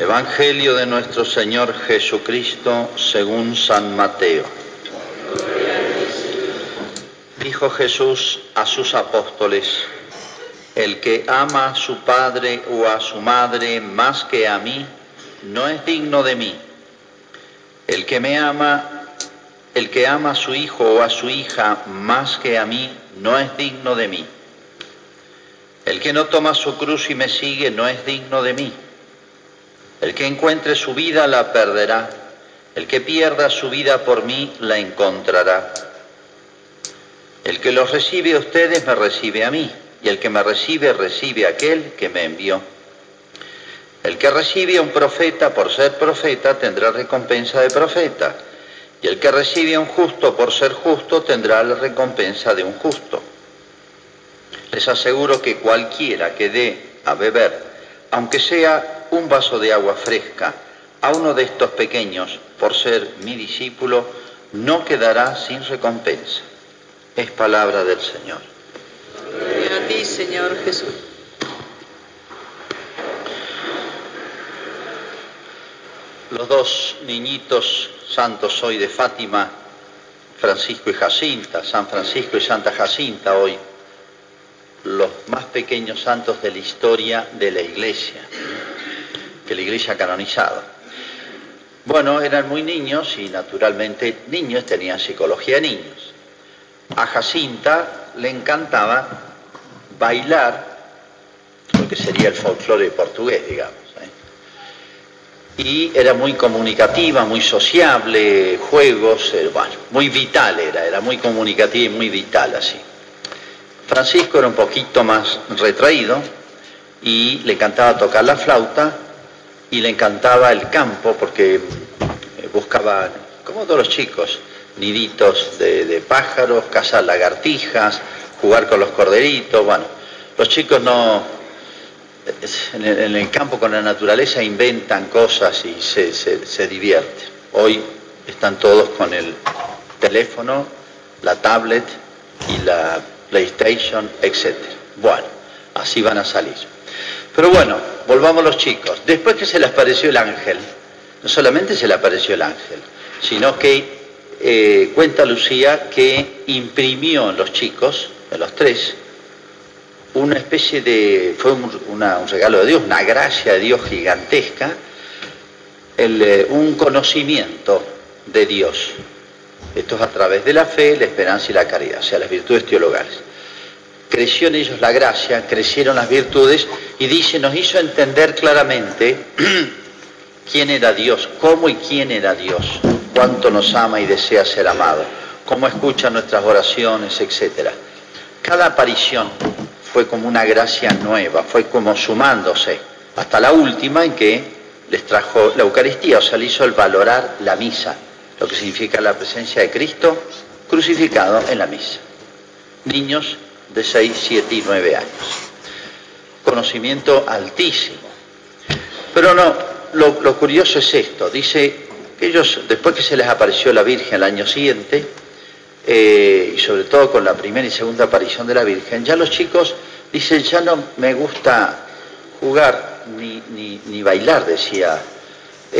Evangelio de nuestro Señor Jesucristo según San Mateo. Dijo Jesús a sus apóstoles, el que ama a su padre o a su madre más que a mí, no es digno de mí. El que me ama, el que ama a su hijo o a su hija más que a mí, no es digno de mí. El que no toma su cruz y me sigue, no es digno de mí. El que encuentre su vida la perderá. El que pierda su vida por mí la encontrará. El que los recibe a ustedes me recibe a mí. Y el que me recibe recibe a aquel que me envió. El que recibe a un profeta por ser profeta tendrá recompensa de profeta. Y el que recibe a un justo por ser justo tendrá la recompensa de un justo. Les aseguro que cualquiera que dé a beber, aunque sea un vaso de agua fresca a uno de estos pequeños por ser mi discípulo, no quedará sin recompensa. Es palabra del Señor. Gloria a ti, Señor Jesús. Los dos niñitos santos hoy de Fátima, Francisco y Jacinta, San Francisco y Santa Jacinta hoy, los más pequeños santos de la historia de la Iglesia que la iglesia ha canonizado. Bueno, eran muy niños y naturalmente niños, tenían psicología de niños. A Jacinta le encantaba bailar, lo que sería el folclore portugués, digamos. ¿eh? Y era muy comunicativa, muy sociable, juegos, eh, bueno, muy vital era, era muy comunicativa y muy vital así. Francisco era un poquito más retraído y le encantaba tocar la flauta y le encantaba el campo porque eh, buscaba, como todos los chicos, niditos de, pájaros, cazar lagartijas, jugar con los corderitos, bueno, los chicos no, en el, campo con la naturaleza inventan cosas y se, se divierten. Hoy están todos con el teléfono, la tablet y la PlayStation, etc. Bueno, así van a salir. Pero bueno, volvamos los chicos. Después que se les apareció el ángel, no solamente se le apareció el ángel, sino que eh, cuenta Lucía que imprimió en los chicos, en los tres, una especie de, fue un, regalo de Dios, una gracia de Dios gigantesca, eh, un conocimiento de Dios. Esto es a través de la fe, la esperanza y la caridad, o sea, las virtudes teologales creció en ellos la gracia, crecieron las virtudes y dice, nos hizo entender claramente quién era Dios, cómo y quién era Dios, cuánto nos ama y desea ser amado, cómo escucha nuestras oraciones, etc. Cada aparición fue como una gracia nueva, fue como sumándose, hasta la última en que les trajo la Eucaristía, o sea, le hizo el valorar la misa, lo que significa la presencia de Cristo crucificado en la misa. Niños de 6, 7 y 9 años. Conocimiento altísimo. Pero no, lo, curioso es esto, dice que ellos, después que se les apareció la Virgen el año siguiente, eh, y sobre todo con la primera y segunda aparición de la Virgen, ya los chicos dicen, ya no me gusta jugar ni, ni, bailar, decía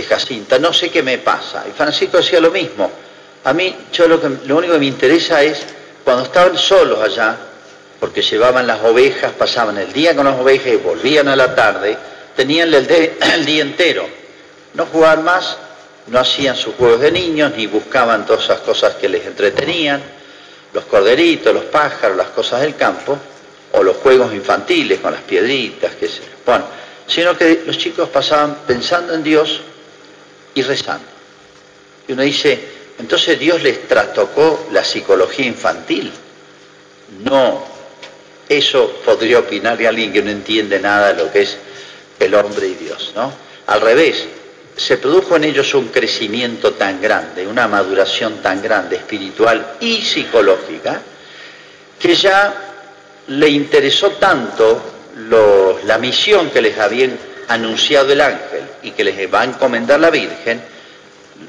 Jacinta, no sé qué me pasa. Y Francisco decía lo mismo, a mí yo lo, que, lo único que me interesa es, cuando estaban solos allá, porque llevaban las ovejas, pasaban el día con las ovejas y volvían a la tarde, tenían el, día entero. No jugaban más, no hacían sus juegos de niños, ni buscaban todas esas cosas que les entretenían, los corderitos, los pájaros, las cosas del campo, o los juegos infantiles con las piedritas, que se... Bueno, sino que los chicos pasaban pensando en Dios y rezando. Y uno dice, entonces Dios les trastocó la psicología infantil. No, eso podría opinar de alguien que no entiende nada de lo que es el hombre y Dios, ¿no? Al revés, se produjo en ellos un crecimiento tan grande, una maduración tan grande espiritual y psicológica, que ya le interesó tanto la misión que les había anunciado el ángel y que les va a encomendar la Virgen,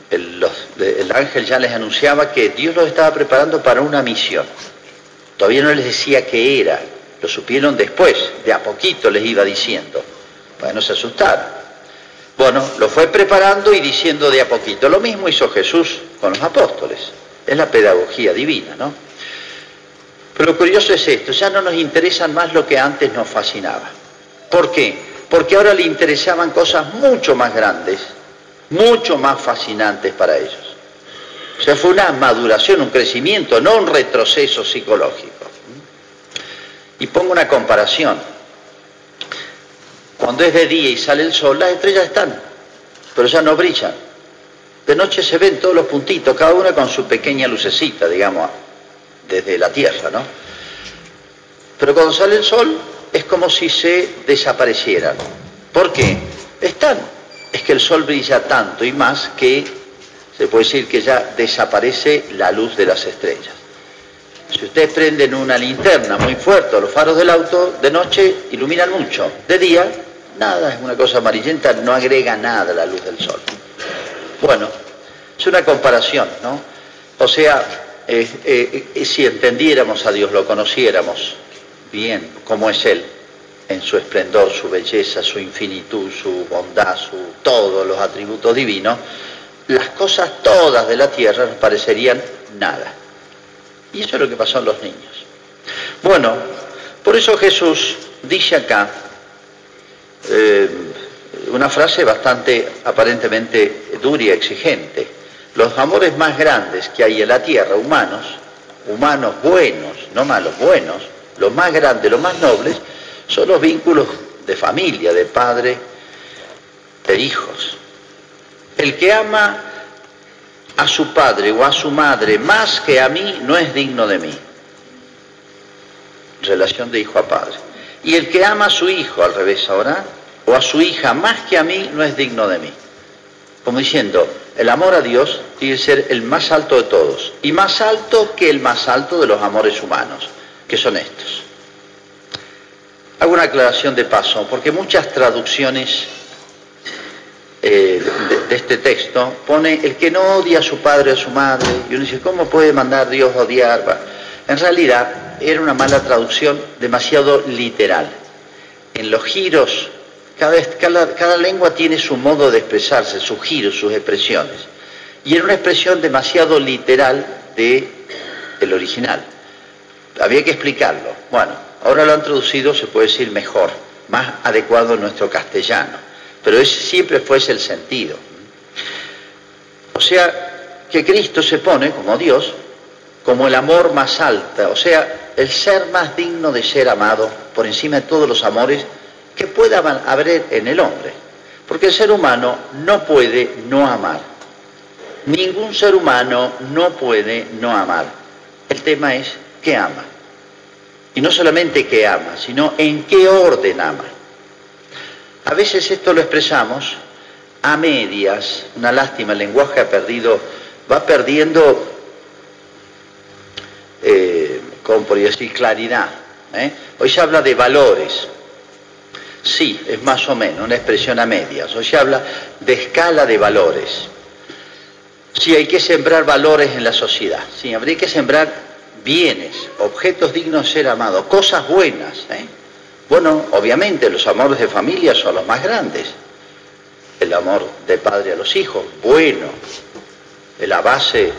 el ángel ya les anunciaba que Dios los estaba preparando para una misión. Todavía no les decía qué era, lo supieron después, de a poquito les iba diciendo. Bueno, se asustaron. Bueno, Bueno, lo fue preparando y diciendo de a poquito. Lo mismo hizo Jesús con los apóstoles. Es la pedagogía divina, ¿no? Pero lo curioso es esto, ya no nos interesan más lo que antes nos fascinaba. ¿Por qué? Porque ahora le interesaban cosas mucho más grandes, mucho más fascinantes para ellos. O sea, fue una maduración, un crecimiento, no un retroceso psicológico. Y pongo una comparación. Cuando es de día y sale el sol, las estrellas están, pero ya no brillan. De noche se ven todos los puntitos, cada una con su pequeña lucecita, digamos, desde la Tierra, ¿no? Pero cuando sale el sol es como si se desaparecieran. ¿Por qué? Están. Es que el sol brilla tanto y más que se puede decir que ya desaparece la luz de las estrellas. Si ustedes prenden una linterna muy fuerte, los faros del auto, de noche iluminan mucho. De día, nada, es una cosa amarillenta, no agrega nada a la luz del sol. Bueno, es una comparación, ¿no? O sea, eh, eh, si entendiéramos a Dios, lo conociéramos bien, como es Él, en su esplendor, su belleza, su infinitud, su bondad, su todos los atributos divinos, las cosas todas de la tierra nos parecerían nada. Y eso es lo que pasó a los niños. Bueno, por eso Jesús dice acá eh, una frase bastante aparentemente dura y exigente los amores más grandes que hay en la tierra, humanos, humanos buenos, no malos, buenos, los más grandes, los más nobles, son los vínculos de familia, de padre, de hijos. El que ama a su padre o a su madre más que a mí no es digno de mí. Relación de hijo a padre. Y el que ama a su hijo, al revés ahora, o a su hija más que a mí no es digno de mí. Como diciendo, el amor a Dios tiene que ser el más alto de todos y más alto que el más alto de los amores humanos, que son estos. Hago una aclaración de paso, porque muchas traducciones eh, de, este texto pone el que no odia a su padre o a su madre, y uno dice, ¿cómo puede mandar Dios a odiar? En realidad era una mala traducción demasiado literal. En los giros cada, lengua tiene su modo de expresarse, sus giros, sus expresiones. Y era una expresión demasiado literal de el original. Había que explicarlo. Bueno, ahora lo han traducido, se puede decir mejor, más adecuado a nuestro castellano. Pero ese siempre fue ese el sentido. O sea, que Cristo se pone como Dios, como el amor más alto, o sea, el ser más digno de ser amado por encima de todos los amores que pueda haber en el hombre. Porque el ser humano no puede no amar. Ningún ser humano no puede no amar. El tema es qué ama. Y no solamente qué ama, sino en qué orden ama. A veces esto lo expresamos a medias, una lástima, el lenguaje ha perdido, va perdiendo, eh, como decir, claridad. ¿eh? Hoy se habla de valores, Sí, es más o menos, una expresión a medias. O se habla de escala de valores. Sí, hay que sembrar valores en la sociedad. Sí, habría que sembrar bienes, objetos dignos de ser amados, cosas buenas. ¿eh? Bueno, obviamente los amores de familia son los más grandes. El amor de padre a los hijos, bueno. La base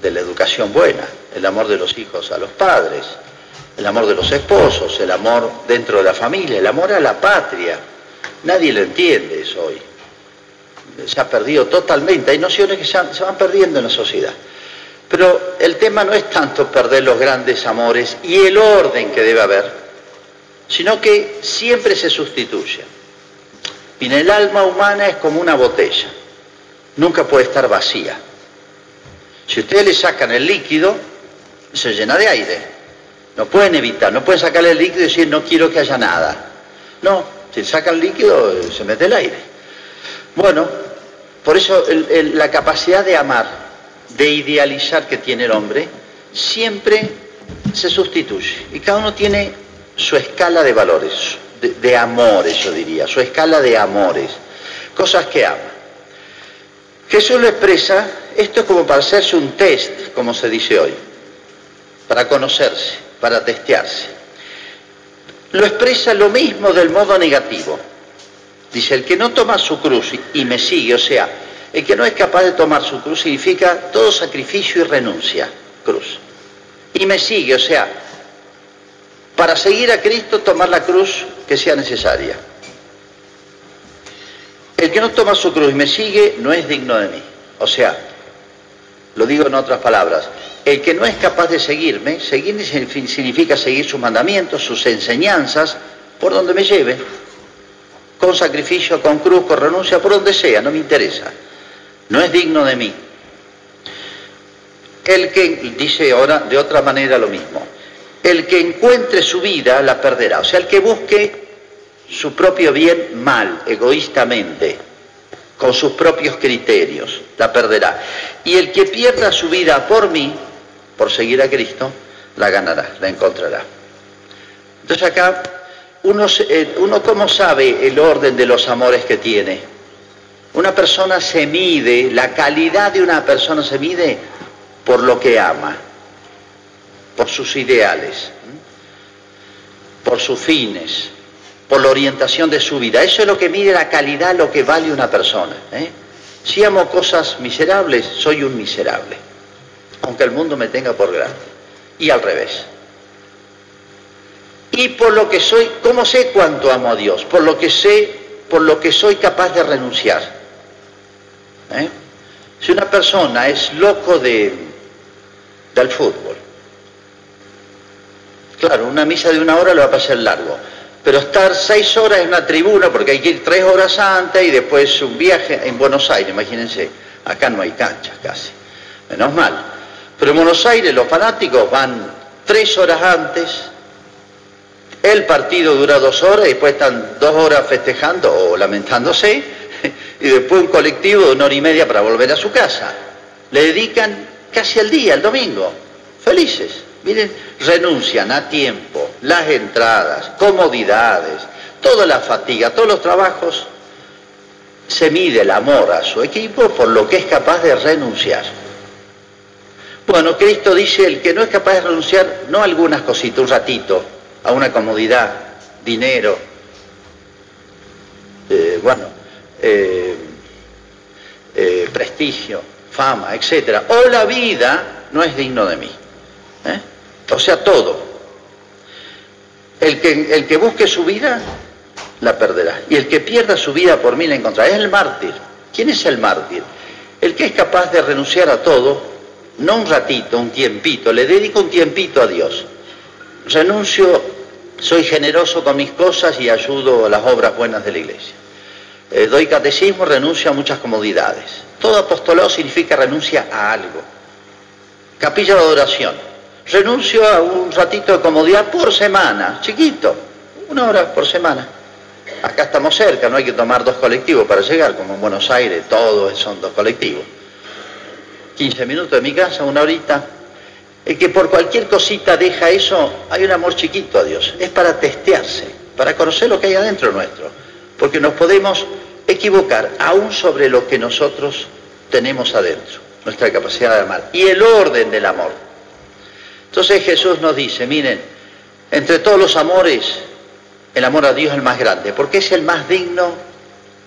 de la educación buena. El amor de los hijos a los padres el amor de los esposos, el amor dentro de la familia, el amor a la patria. Nadie lo entiende eso hoy. Se ha perdido totalmente. Hay nociones que se, van perdiendo en la sociedad. Pero el tema no es tanto perder los grandes amores y el orden que debe haber, sino que siempre se sustituye. Y el alma humana es como una botella, nunca puede estar vacía. Si ustedes le sacan el líquido, se llena de aire. No pueden evitar, no pueden sacarle el líquido y decir no quiero que haya nada. No, si saca el líquido se mete el aire. Bueno, por eso la capacidad de amar, de idealizar que tiene el hombre, siempre se sustituye. Y cada uno tiene su escala de valores, de, amores, yo diría, su escala de amores, cosas que ama. Jesús lo expresa, esto es como para hacerse un test, como se dice hoy, para conocerse para testearse. Lo expresa lo mismo del modo negativo. Dice, el que no toma su cruz y me sigue, o sea, el que no es capaz de tomar su cruz significa todo sacrificio y renuncia, cruz. Y me sigue, o sea, para seguir a Cristo tomar la cruz que sea necesaria. El que no toma su cruz y me sigue no es digno de mí. O sea, lo digo en otras palabras, el que no es capaz de seguirme, seguir significa seguir sus mandamientos, sus enseñanzas, por donde me lleve, con sacrificio, con cruz, con renuncia, por donde sea, no me interesa. No es digno de mí. El que, dice ahora de otra manera lo mismo, el que encuentre su vida la perderá. O sea, el que busque su propio bien mal, egoístamente, con sus propios criterios, la perderá. Y el que pierda su vida por mí, por seguir a Cristo, la ganará, la encontrará. Entonces acá, uno, eh, uno cómo sabe el orden de los amores que tiene. Una persona se mide, la calidad de una persona se mide por lo que ama, por sus ideales, por sus fines, por la orientación de su vida. Eso es lo que mide la calidad, lo que vale una persona. ¿eh? Si amo cosas miserables, soy un miserable, aunque el mundo me tenga por grande. Y al revés. Y por lo que soy, ¿cómo sé cuánto amo a Dios? Por lo que sé, por lo que soy capaz de renunciar. ¿eh? Si una persona es loco de, del fútbol, claro, una misa de una hora le va a pasar largo, pero estar seis horas en una tribuna, porque hay que ir tres horas antes y después un viaje en Buenos Aires, imagínense, acá no hay canchas casi, menos mal. Pero en Buenos Aires los fanáticos van tres horas antes, el partido dura dos horas y después están dos horas festejando o lamentándose y después un colectivo de una hora y media para volver a su casa. Le dedican casi el día, el domingo, felices. Miren, renuncian a tiempo, las entradas, comodidades, toda la fatiga, todos los trabajos. Se mide el amor a su equipo por lo que es capaz de renunciar. Bueno, Cristo dice, el que no es capaz de renunciar, no a algunas cositas, un ratito, a una comodidad, dinero, eh, bueno, eh, eh, prestigio, fama, etc. O la vida no es digno de mí. O sea, todo. El que, el que busque su vida, la perderá. Y el que pierda su vida por mí la encontrará. Es el mártir. ¿Quién es el mártir? El que es capaz de renunciar a todo, no un ratito, un tiempito, le dedico un tiempito a Dios. Renuncio, soy generoso con mis cosas y ayudo a las obras buenas de la iglesia. Eh, doy catecismo, renuncio a muchas comodidades. Todo apostolado significa renuncia a algo. Capilla de adoración. Renuncio a un ratito de comodidad por semana, chiquito, una hora por semana. Acá estamos cerca, no hay que tomar dos colectivos para llegar, como en Buenos Aires, todos son dos colectivos. 15 minutos de mi casa, una horita. El que por cualquier cosita deja eso, hay un amor chiquito a Dios. Es para testearse, para conocer lo que hay adentro nuestro. Porque nos podemos equivocar aún sobre lo que nosotros tenemos adentro, nuestra capacidad de amar. Y el orden del amor. Entonces Jesús nos dice, miren, entre todos los amores, el amor a Dios es el más grande, porque es el más digno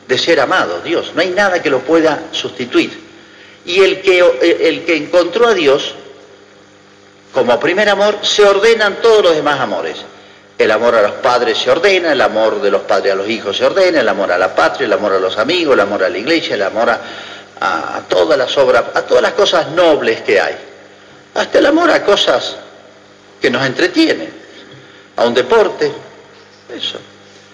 de ser amado, Dios. No hay nada que lo pueda sustituir. Y el que, el que encontró a Dios como primer amor, se ordenan todos los demás amores. El amor a los padres se ordena, el amor de los padres a los hijos se ordena, el amor a la patria, el amor a los amigos, el amor a la iglesia, el amor a, todas las obras, a todas las cosas nobles que hay. Hasta el amor a cosas que nos entretienen, a un deporte, eso.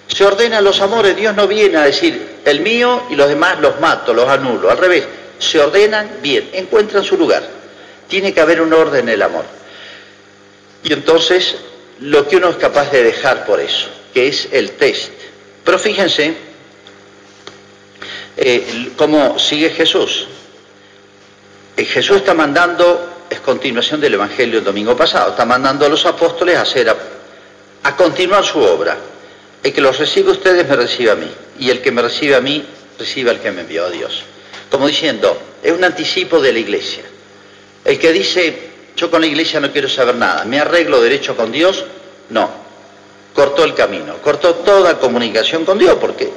Se ordenan los amores, Dios no viene a decir el mío y los demás los mato, los anulo, al revés, se ordenan bien, encuentran su lugar. Tiene que haber un orden en el amor. Y entonces lo que uno es capaz de dejar por eso, que es el test. Pero fíjense eh, cómo sigue Jesús. Eh, Jesús está mandando, continuación del Evangelio del domingo pasado, está mandando a los apóstoles a hacer, a, a continuar su obra. El que los recibe ustedes me recibe a mí, y el que me recibe a mí recibe al que me envió a Dios. Como diciendo, es un anticipo de la iglesia. El que dice, yo con la iglesia no quiero saber nada, me arreglo derecho con Dios, no, cortó el camino, cortó toda comunicación con Dios, porque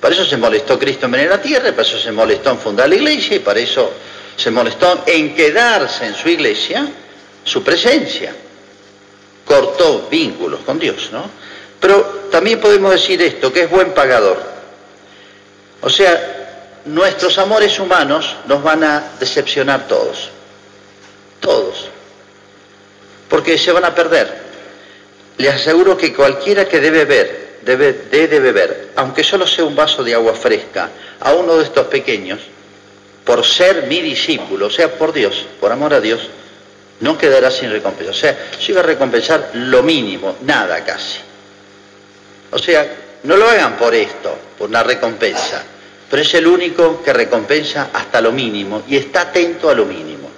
Para eso se molestó Cristo en venir a la tierra, para eso se molestó en fundar la iglesia y para eso se molestó en quedarse en su iglesia su presencia. Cortó vínculos con Dios, ¿no? Pero también podemos decir esto, que es buen pagador. O sea, nuestros amores humanos nos van a decepcionar todos. Todos. Porque se van a perder. Les aseguro que cualquiera que debe ver, debe, debe beber, aunque solo sea un vaso de agua fresca, a uno de estos pequeños, por ser mi discípulo, o sea, por Dios, por amor a Dios, no quedará sin recompensa. O sea, yo iba a recompensar lo mínimo, nada casi. O sea, no lo hagan por esto, por una recompensa, pero es el único que recompensa hasta lo mínimo y está atento a lo mínimo.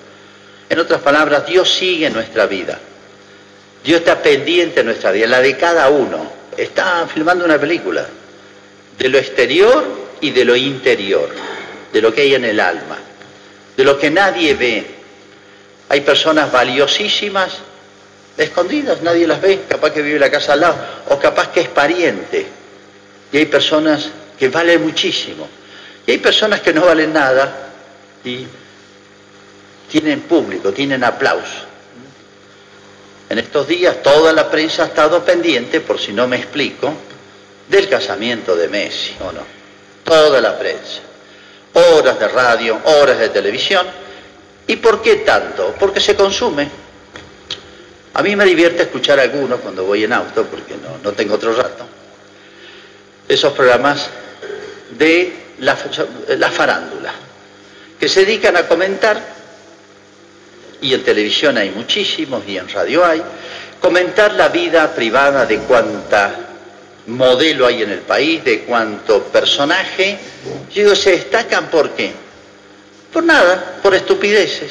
En otras palabras, Dios sigue nuestra vida. Dios está pendiente de nuestra vida, la de cada uno. Está filmando una película de lo exterior y de lo interior de lo que hay en el alma, de lo que nadie ve. Hay personas valiosísimas, escondidas, nadie las ve, capaz que vive la casa al lado, o capaz que es pariente. Y hay personas que valen muchísimo. Y hay personas que no valen nada y tienen público, tienen aplauso. En estos días toda la prensa ha estado pendiente, por si no me explico, del casamiento de Messi, ¿o no? Toda la prensa horas de radio, horas de televisión. ¿Y por qué tanto? Porque se consume. A mí me divierte escuchar algunos cuando voy en auto, porque no, no tengo otro rato, esos programas de la, la farándula, que se dedican a comentar, y en televisión hay muchísimos, y en radio hay, comentar la vida privada de cuanta modelo hay en el país, de cuánto personaje. Yo digo, se destacan por qué? Por nada, por estupideces.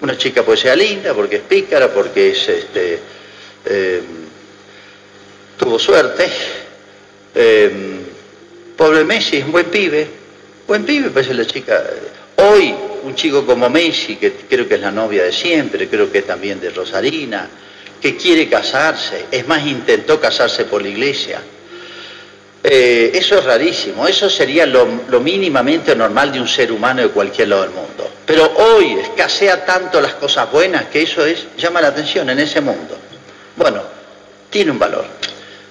Una chica puede ser linda, porque es pícara, porque es este, em, tuvo suerte. Em, pobre Messi es un buen pibe, buen pibe, parece la chica. Hoy, un chico como Messi, que creo que es la novia de siempre, creo que es también de Rosarina, que quiere casarse, es más, intentó casarse por la iglesia. Eh, eso es rarísimo, eso sería lo, mínimamente normal de un ser humano de cualquier lado del mundo. Pero hoy escasea tanto las cosas buenas que eso es, llama la atención en ese mundo. Bueno, tiene un valor.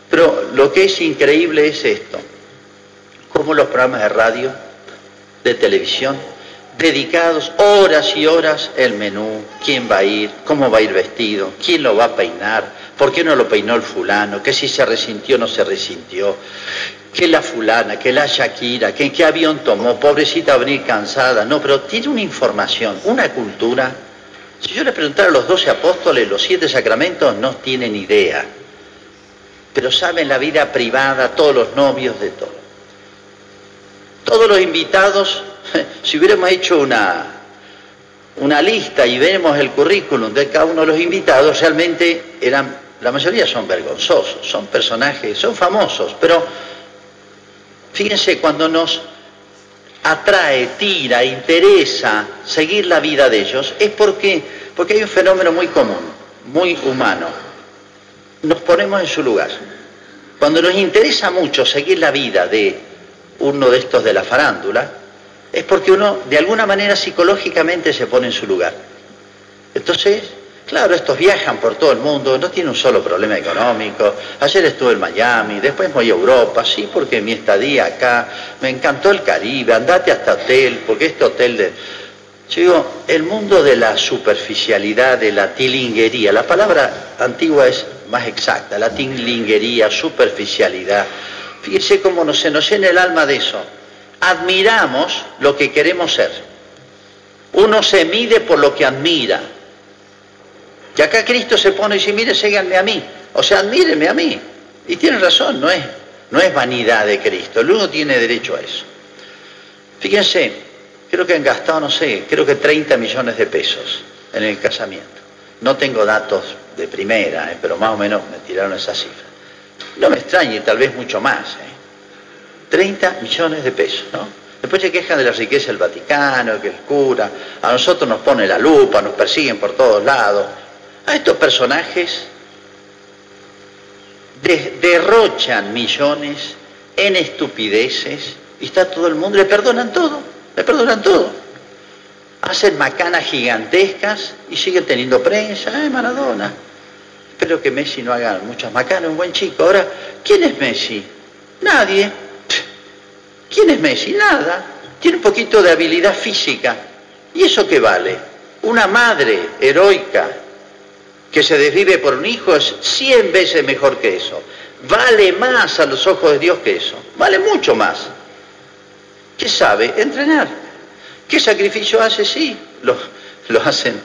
Pero lo que es increíble es esto, cómo los programas de radio, de televisión, dedicados horas y horas el menú, quién va a ir, cómo va a ir vestido, quién lo va a peinar, por qué no lo peinó el fulano, que si se resintió o no se resintió, que la fulana, que la Shakira, que qué avión tomó, pobrecita va a venir cansada, no, pero tiene una información, una cultura. Si yo le preguntara a los doce apóstoles, los siete sacramentos, no tienen idea, pero saben la vida privada, todos los novios de todo. Todos los invitados si hubiéramos hecho una, una lista y vemos el currículum de cada uno de los invitados, realmente eran, la mayoría son vergonzosos, son personajes, son famosos, pero fíjense cuando nos atrae, tira, interesa seguir la vida de ellos, es porque, porque hay un fenómeno muy común, muy humano. Nos ponemos en su lugar. Cuando nos interesa mucho seguir la vida de uno de estos de la farándula, es porque uno de alguna manera psicológicamente se pone en su lugar. Entonces, claro, estos viajan por todo el mundo, no tienen un solo problema económico. Ayer estuve en Miami, después voy a Europa, sí, porque mi estadía acá, me encantó el Caribe, andate hasta hotel, porque este hotel de... Yo digo, el mundo de la superficialidad, de la tilinguería, la palabra antigua es más exacta, la tilinguería, superficialidad. Fíjese cómo no, se nos llena el alma de eso admiramos lo que queremos ser. Uno se mide por lo que admira. Y acá Cristo se pone y dice, mire, síganme a mí. O sea, admírenme a mí. Y tiene razón, no es, no es vanidad de Cristo. El tiene derecho a eso. Fíjense, creo que han gastado, no sé, creo que 30 millones de pesos en el casamiento. No tengo datos de primera, eh, pero más o menos me tiraron esa cifra. No me extrañe, tal vez mucho más. Eh. 30 millones de pesos, ¿no? Después se quejan de la riqueza del Vaticano, que el cura, a nosotros nos pone la lupa, nos persiguen por todos lados. A estos personajes derrochan millones en estupideces, y está todo el mundo, le perdonan todo, le perdonan todo. Hacen macanas gigantescas y siguen teniendo prensa, eh, Maradona. Espero que Messi no haga muchas macanas, un buen chico. Ahora, ¿quién es Messi? Nadie. ¿Quién es Messi? Nada. Tiene un poquito de habilidad física. ¿Y eso qué vale? Una madre heroica que se desvive por un hijo es cien veces mejor que eso. Vale más a los ojos de Dios que eso. Vale mucho más. ¿Qué sabe? Entrenar. ¿Qué sacrificio hace? Sí, lo, lo hacen,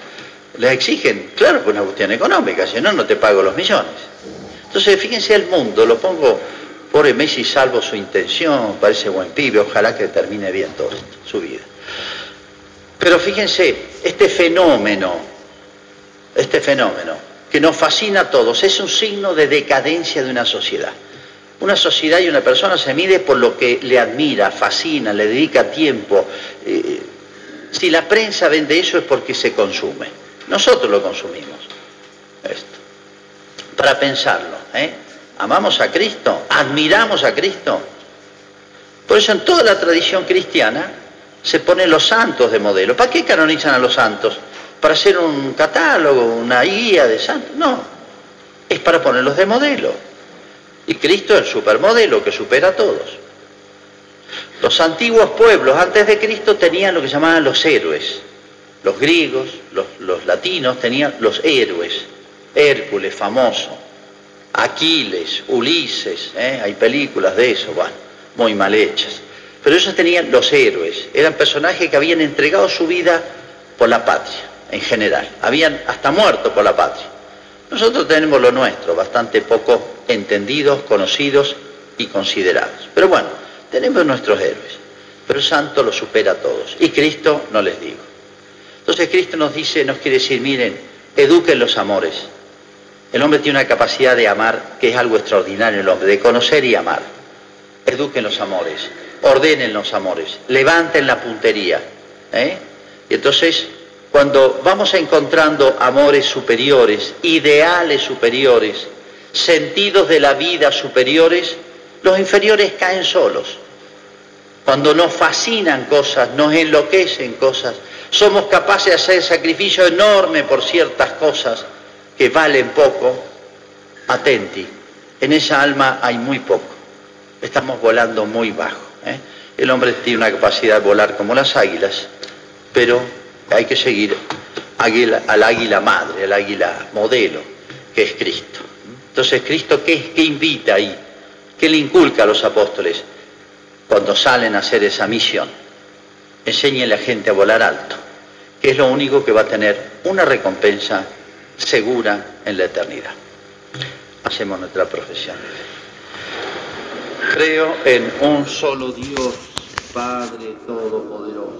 le exigen, claro, por una cuestión económica, si no, no te pago los millones. Entonces, fíjense el mundo, lo pongo, pobre Messi, salvo su intención, parece buen pibe, ojalá que termine bien todo esto, su vida. Pero fíjense, este fenómeno, este fenómeno, que nos fascina a todos, es un signo de decadencia de una sociedad. Una sociedad y una persona se mide por lo que le admira, fascina, le dedica tiempo. Eh, si la prensa vende eso es porque se consume. Nosotros lo consumimos. Esto. Para pensarlo. ¿eh? ¿Amamos a Cristo? ¿Admiramos a Cristo? Por eso en toda la tradición cristiana se ponen los santos de modelo. ¿Para qué canonizan a los santos? ¿Para hacer un catálogo, una guía de santos? No. Es para ponerlos de modelo. Y Cristo es el supermodelo que supera a todos. Los antiguos pueblos antes de Cristo tenían lo que llamaban los héroes. Los griegos, los, latinos tenían los héroes. Hércules, famoso. Aquiles, Ulises, ¿eh? hay películas de eso, bueno, muy mal hechas. Pero ellos tenían los héroes. Eran personajes que habían entregado su vida por la patria, en general. Habían hasta muerto por la patria. Nosotros tenemos lo nuestro, bastante poco entendidos, conocidos y considerados. Pero bueno, tenemos nuestros héroes, pero el santo lo supera a todos. Y Cristo no les digo. Entonces Cristo nos dice, nos quiere decir, miren, eduquen los amores. El hombre tiene una capacidad de amar que es algo extraordinario el hombre, de conocer y amar. Eduquen los amores, ordenen los amores, levanten la puntería. ¿eh? Y entonces cuando vamos encontrando amores superiores, ideales superiores, sentidos de la vida superiores, los inferiores caen solos. Cuando nos fascinan cosas, nos enloquecen cosas, somos capaces de hacer sacrificio enorme por ciertas cosas que valen poco, atenti, en esa alma hay muy poco. Estamos volando muy bajo. ¿eh? El hombre tiene una capacidad de volar como las águilas, pero hay que seguir al águila madre, al águila modelo, que es Cristo. Entonces, ¿Cristo qué, qué invita ahí? ¿Qué le inculca a los apóstoles cuando salen a hacer esa misión? Enseñe a la gente a volar alto, que es lo único que va a tener una recompensa segura en la eternidad. Hacemos nuestra profesión. Creo en un solo Dios, Padre Todopoderoso.